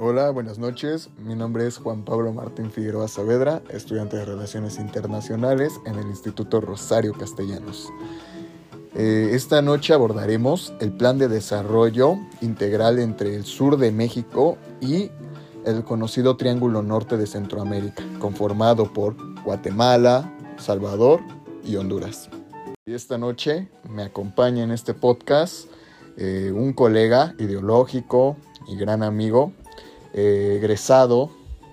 Hola, buenas noches. Mi nombre es Juan Pablo Martín Figueroa Saavedra, estudiante de Relaciones Internacionales en el Instituto Rosario Castellanos. Eh, esta noche abordaremos el plan de desarrollo integral entre el sur de México y el conocido Triángulo Norte de Centroamérica, conformado por Guatemala, Salvador y Honduras. Y esta noche me acompaña en este podcast eh, un colega ideológico y gran amigo, eh, egresado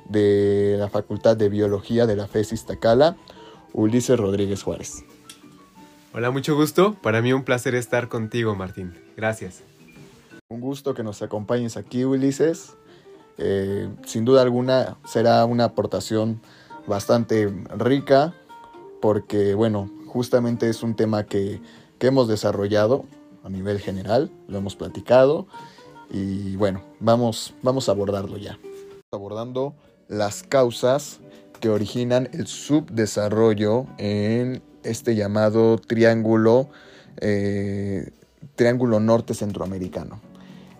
de la Facultad de Biología de la FES Iztacala, Ulises Rodríguez Juárez. Hola, mucho gusto. Para mí un placer estar contigo, Martín. Gracias. Un gusto que nos acompañes aquí, Ulises. Eh, sin duda alguna será una aportación bastante rica porque, bueno, justamente es un tema que, que hemos desarrollado a nivel general, lo hemos platicado y bueno, vamos, vamos a abordarlo ya. Abordando las causas que originan el subdesarrollo en este llamado triángulo, eh, triángulo norte centroamericano.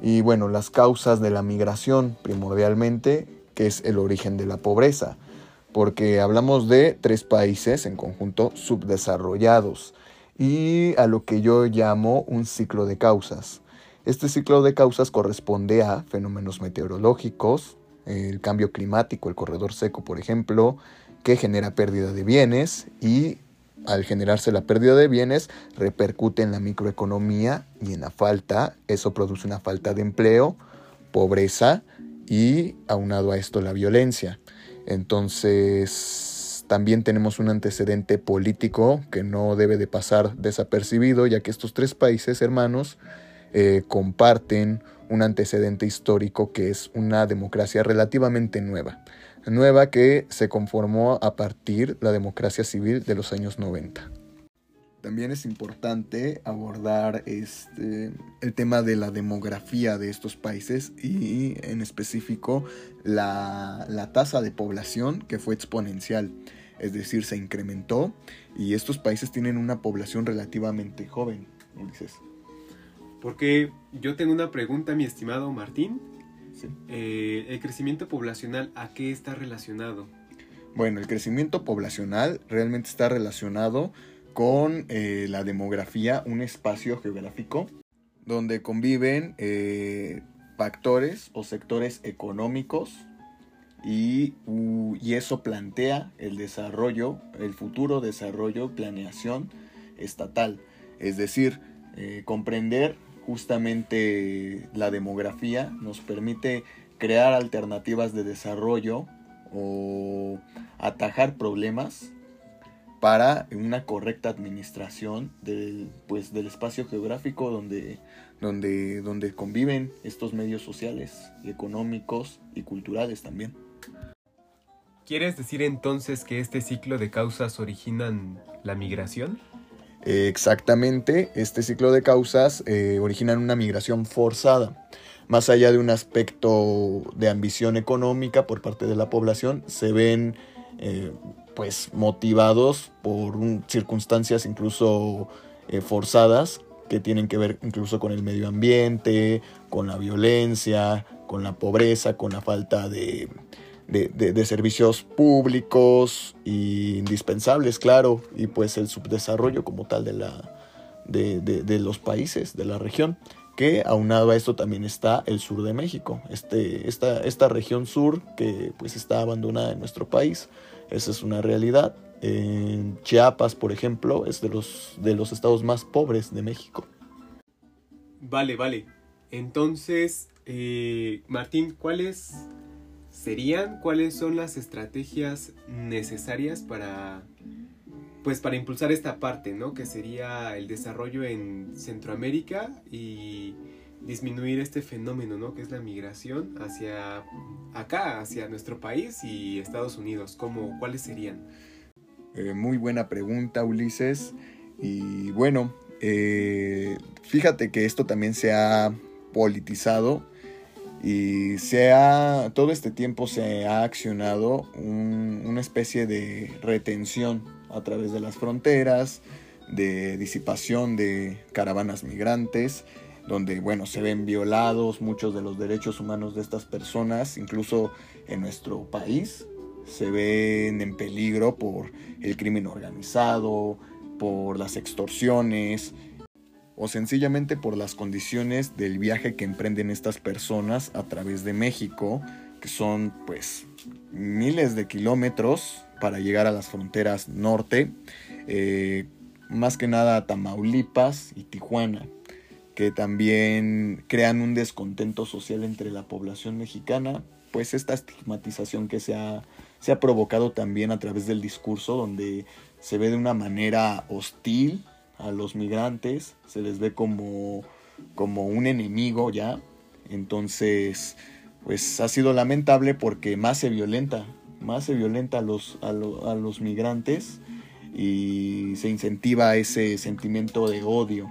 Y bueno, las causas de la migración primordialmente, que es el origen de la pobreza, porque hablamos de tres países en conjunto subdesarrollados y a lo que yo llamo un ciclo de causas. Este ciclo de causas corresponde a fenómenos meteorológicos, el cambio climático, el corredor seco, por ejemplo, que genera pérdida de bienes y al generarse la pérdida de bienes repercute en la microeconomía y en la falta, eso produce una falta de empleo, pobreza y aunado a esto la violencia. Entonces, también tenemos un antecedente político que no debe de pasar desapercibido, ya que estos tres países hermanos eh, comparten un antecedente histórico que es una democracia relativamente nueva, nueva que se conformó a partir de la democracia civil de los años 90. También es importante abordar este, el tema de la demografía de estos países y en específico la, la tasa de población que fue exponencial, es decir, se incrementó y estos países tienen una población relativamente joven, Ulises. Porque yo tengo una pregunta, mi estimado Martín. Eh, ¿El crecimiento poblacional a qué está relacionado? Bueno, el crecimiento poblacional realmente está relacionado con eh, la demografía, un espacio geográfico donde conviven eh, factores o sectores económicos y, y, eso plantea el desarrollo, el futuro desarrollo, planeación estatal. Es decir, comprender justamente la demografía nos permite crear alternativas de desarrollo o atajar problemas para una correcta administración del, pues, del espacio geográfico donde, donde, donde conviven estos medios sociales, económicos y culturales también. ¿Quieres decir entonces que este ciclo de causas originan la migración? Exactamente, este ciclo de causas eh, originan una migración forzada. Más allá de un aspecto de ambición económica por parte de la población, se ven eh, pues motivados por circunstancias incluso eh, forzadas que tienen que ver incluso con el medio ambiente, con la violencia, con la pobreza, con la falta de, de, servicios públicos e indispensables, claro, y pues el subdesarrollo como tal de, la, de, los países, de la región, que aunado a esto también está el sur de México, este, esta, esta región sur que pues está abandonada en nuestro país, esa es una realidad. En Chiapas, por ejemplo, es de los, de los estados más pobres de México. Vale, vale. Entonces, eh, Martín, ¿cuál es serían cuáles son las estrategias necesarias para pues para impulsar esta parte, ¿no? Que sería el desarrollo en Centroamérica y disminuir este fenómeno, ¿no? Que es la migración hacia acá, hacia nuestro país y Estados Unidos. ¿Cómo, ¿Cuáles serían? Eh, muy buena pregunta, Ulises. Y bueno, eh, fíjate que esto también se ha politizado y se ha, todo este tiempo se ha accionado una especie de retención a través de las fronteras, de disipación de caravanas migrantes donde, bueno, se ven violados muchos de los derechos humanos de estas personas, incluso en nuestro país, se ven en peligro por el crimen organizado, por las extorsiones o sencillamente por las condiciones del viaje que emprenden estas personas a través de México, que son pues miles de kilómetros para llegar a las fronteras norte, eh, más que nada Tamaulipas y Tijuana, que también crean un descontento social entre la población mexicana, pues esta estigmatización que se ha, se ha provocado también a través del discurso, donde se ve de una manera hostil a los migrantes, se les ve como, como un enemigo ya, entonces pues ha sido lamentable porque más se violenta, más se violenta a los, a, a los migrantes y se incentiva ese sentimiento de odio.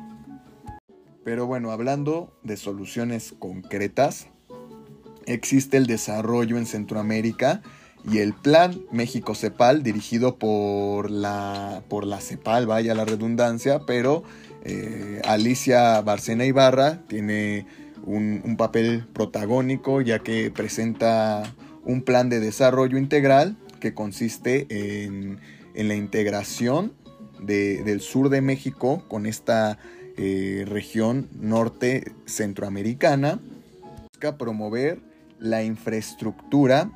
Pero bueno, hablando de soluciones concretas, existe el desarrollo en Centroamérica y el plan México Cepal dirigido por la, por la Cepal, vaya la redundancia, pero eh, Alicia Barcena Ibarra tiene un, papel protagónico ya que presenta un plan de desarrollo integral que consiste en en la integración del sur de México con esta eh, región norte centroamericana. Busca promover la infraestructura,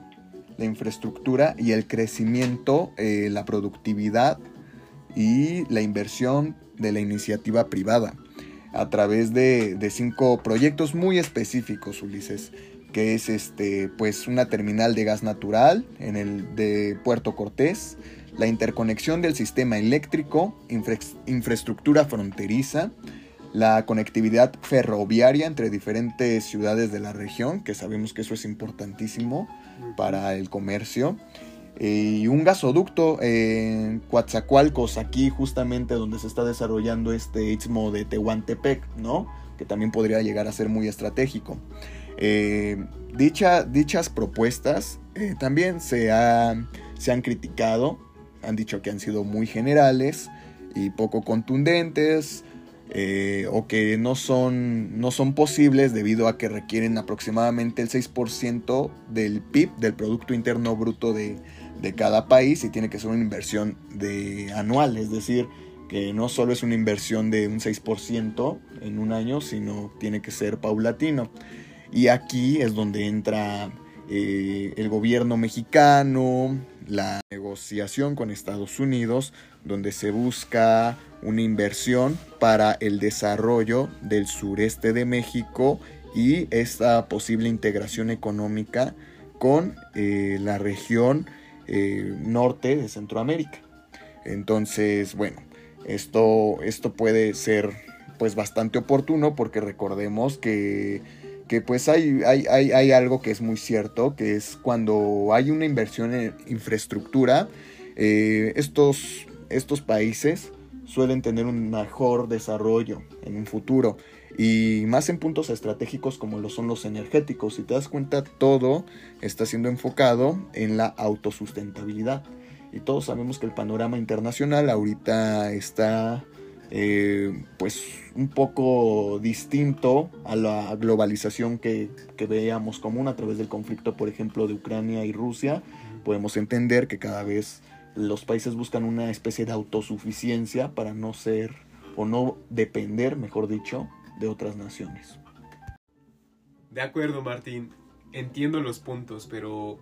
la infraestructura y el crecimiento, eh, la productividad y la inversión de la iniciativa privada a través de, de, cinco proyectos muy específicos, Ulises, que es este, pues una terminal de gas natural en el de Puerto Cortés, la interconexión del sistema eléctrico, infraestructura fronteriza, la conectividad ferroviaria entre diferentes ciudades de la región, que sabemos que eso es importantísimo para el comercio, y un gasoducto en Coatzacoalcos, aquí justamente donde se está desarrollando este istmo de Tehuantepec, ¿no? que también podría llegar a ser muy estratégico. Eh, dichas propuestas eh, también se, se han criticado han dicho que han sido muy generales y poco contundentes eh, o que no son, no son posibles debido a que requieren aproximadamente el 6% del PIB, del Producto Interno Bruto de, de, cada país y tiene que ser una inversión de anual, es decir, que no solo es una inversión de un 6% en un año, sino tiene que ser paulatino. Y aquí es donde entra eh, el gobierno mexicano, la negociación con Estados Unidos, donde se busca una inversión para el desarrollo del sureste de México y esta posible integración económica con eh, la región eh, norte de Centroamérica. Entonces, bueno, esto, esto puede ser pues bastante oportuno porque recordemos que que pues hay, hay, hay, algo que es muy cierto, que es cuando hay una inversión en infraestructura, eh, estos, estos países suelen tener un mejor desarrollo en un futuro y más en puntos estratégicos como lo son los energéticos. Si te das cuenta, todo está siendo enfocado en la autosustentabilidad. Y todos sabemos que el panorama internacional ahorita está eh, pues un poco distinto a la globalización que, que, veíamos común a través del conflicto, por ejemplo, de Ucrania y Rusia, podemos entender que cada vez los países buscan una especie de autosuficiencia para no ser o no depender, mejor dicho, de otras naciones. De acuerdo, Martín. Entiendo los puntos, pero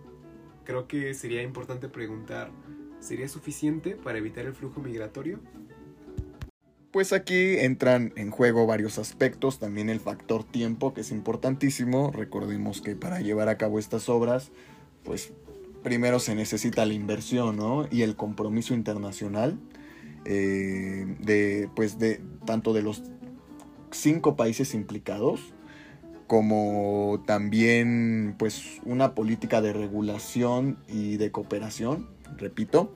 creo que sería importante preguntar, ¿sería suficiente para evitar el flujo migratorio? Pues aquí entran en juego varios aspectos, también el factor tiempo, que es importantísimo. Recordemos que para llevar a cabo estas obras, pues primero se necesita la inversión ¿no? y el compromiso internacional eh, de, pues de tanto de los cinco países implicados como también pues una política de regulación y de cooperación, repito,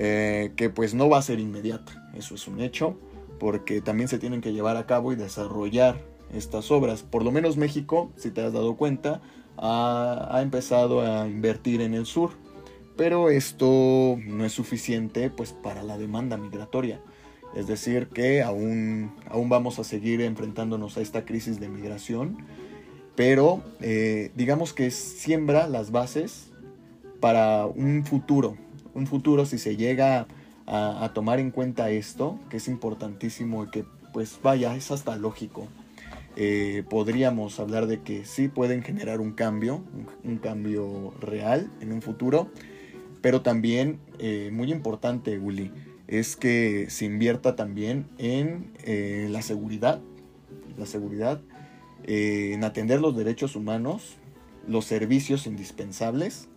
eh, que pues no va a ser inmediata, eso es un hecho, porque también se tienen que llevar a cabo y desarrollar estas obras. Por lo menos México, si te has dado cuenta, ha, empezado a invertir en el sur, pero esto no es suficiente pues para la demanda migratoria. Es decir, que aún, aún vamos a seguir enfrentándonos a esta crisis de migración, pero eh, digamos que siembra las bases para un futuro, un futuro si se llega a, tomar en cuenta esto, que es importantísimo y que pues vaya, es hasta lógico. Eh, podríamos hablar de que sí pueden generar un cambio, un, cambio real en un futuro, pero también eh, muy importante, Uli, es que se invierta también en eh, la seguridad, la seguridad, en atender los derechos humanos, los servicios indispensables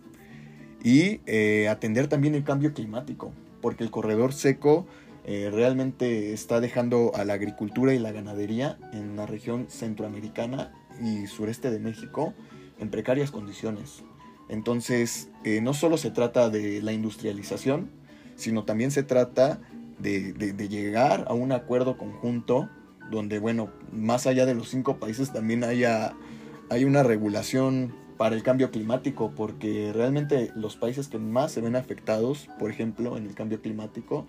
y atender también el cambio climático porque el corredor seco eh, realmente está dejando a la agricultura y la ganadería en la región centroamericana y sureste de México en precarias condiciones. Entonces, eh, no solo se trata de la industrialización, sino también se trata de, llegar a un acuerdo conjunto donde, bueno, más allá de los cinco países también haya, hay una regulación para el cambio climático, porque realmente los países que más se ven afectados, por ejemplo, en el cambio climático,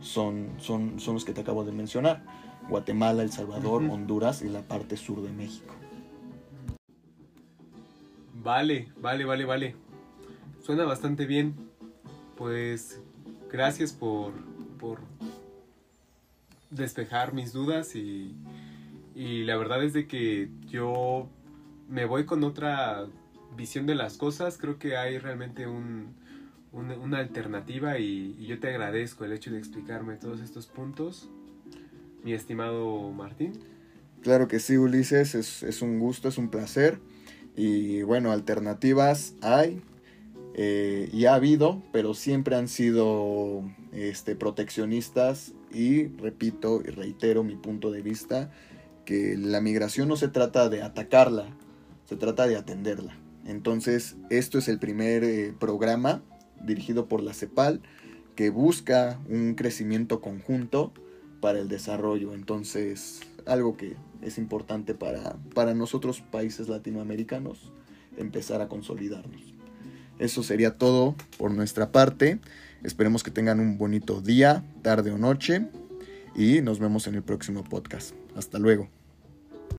son, son, son los que te acabo de mencionar. Guatemala, El Salvador, Honduras y la parte sur de México. Vale, vale, vale, vale. Suena bastante bien. Pues gracias por, por despejar mis dudas y, y la verdad es de que yo me voy con otra visión de las cosas, creo que hay realmente un, una alternativa y, yo te agradezco el hecho de explicarme todos estos puntos, mi estimado Martín. Claro que sí, Ulises, es, es un gusto, es un placer. Y bueno, alternativas hay eh, y ha habido, pero siempre han sido este, proteccionistas y repito y reitero mi punto de vista, que la migración no se trata de atacarla, se trata de atenderla. Entonces, esto es el primer eh, programa dirigido por la CEPAL que busca un crecimiento conjunto para el desarrollo. Entonces, algo que es importante para, para nosotros países latinoamericanos, empezar a consolidarnos. Eso sería todo por nuestra parte. Esperemos que tengan un bonito día, tarde o noche y nos vemos en el próximo podcast. Hasta luego.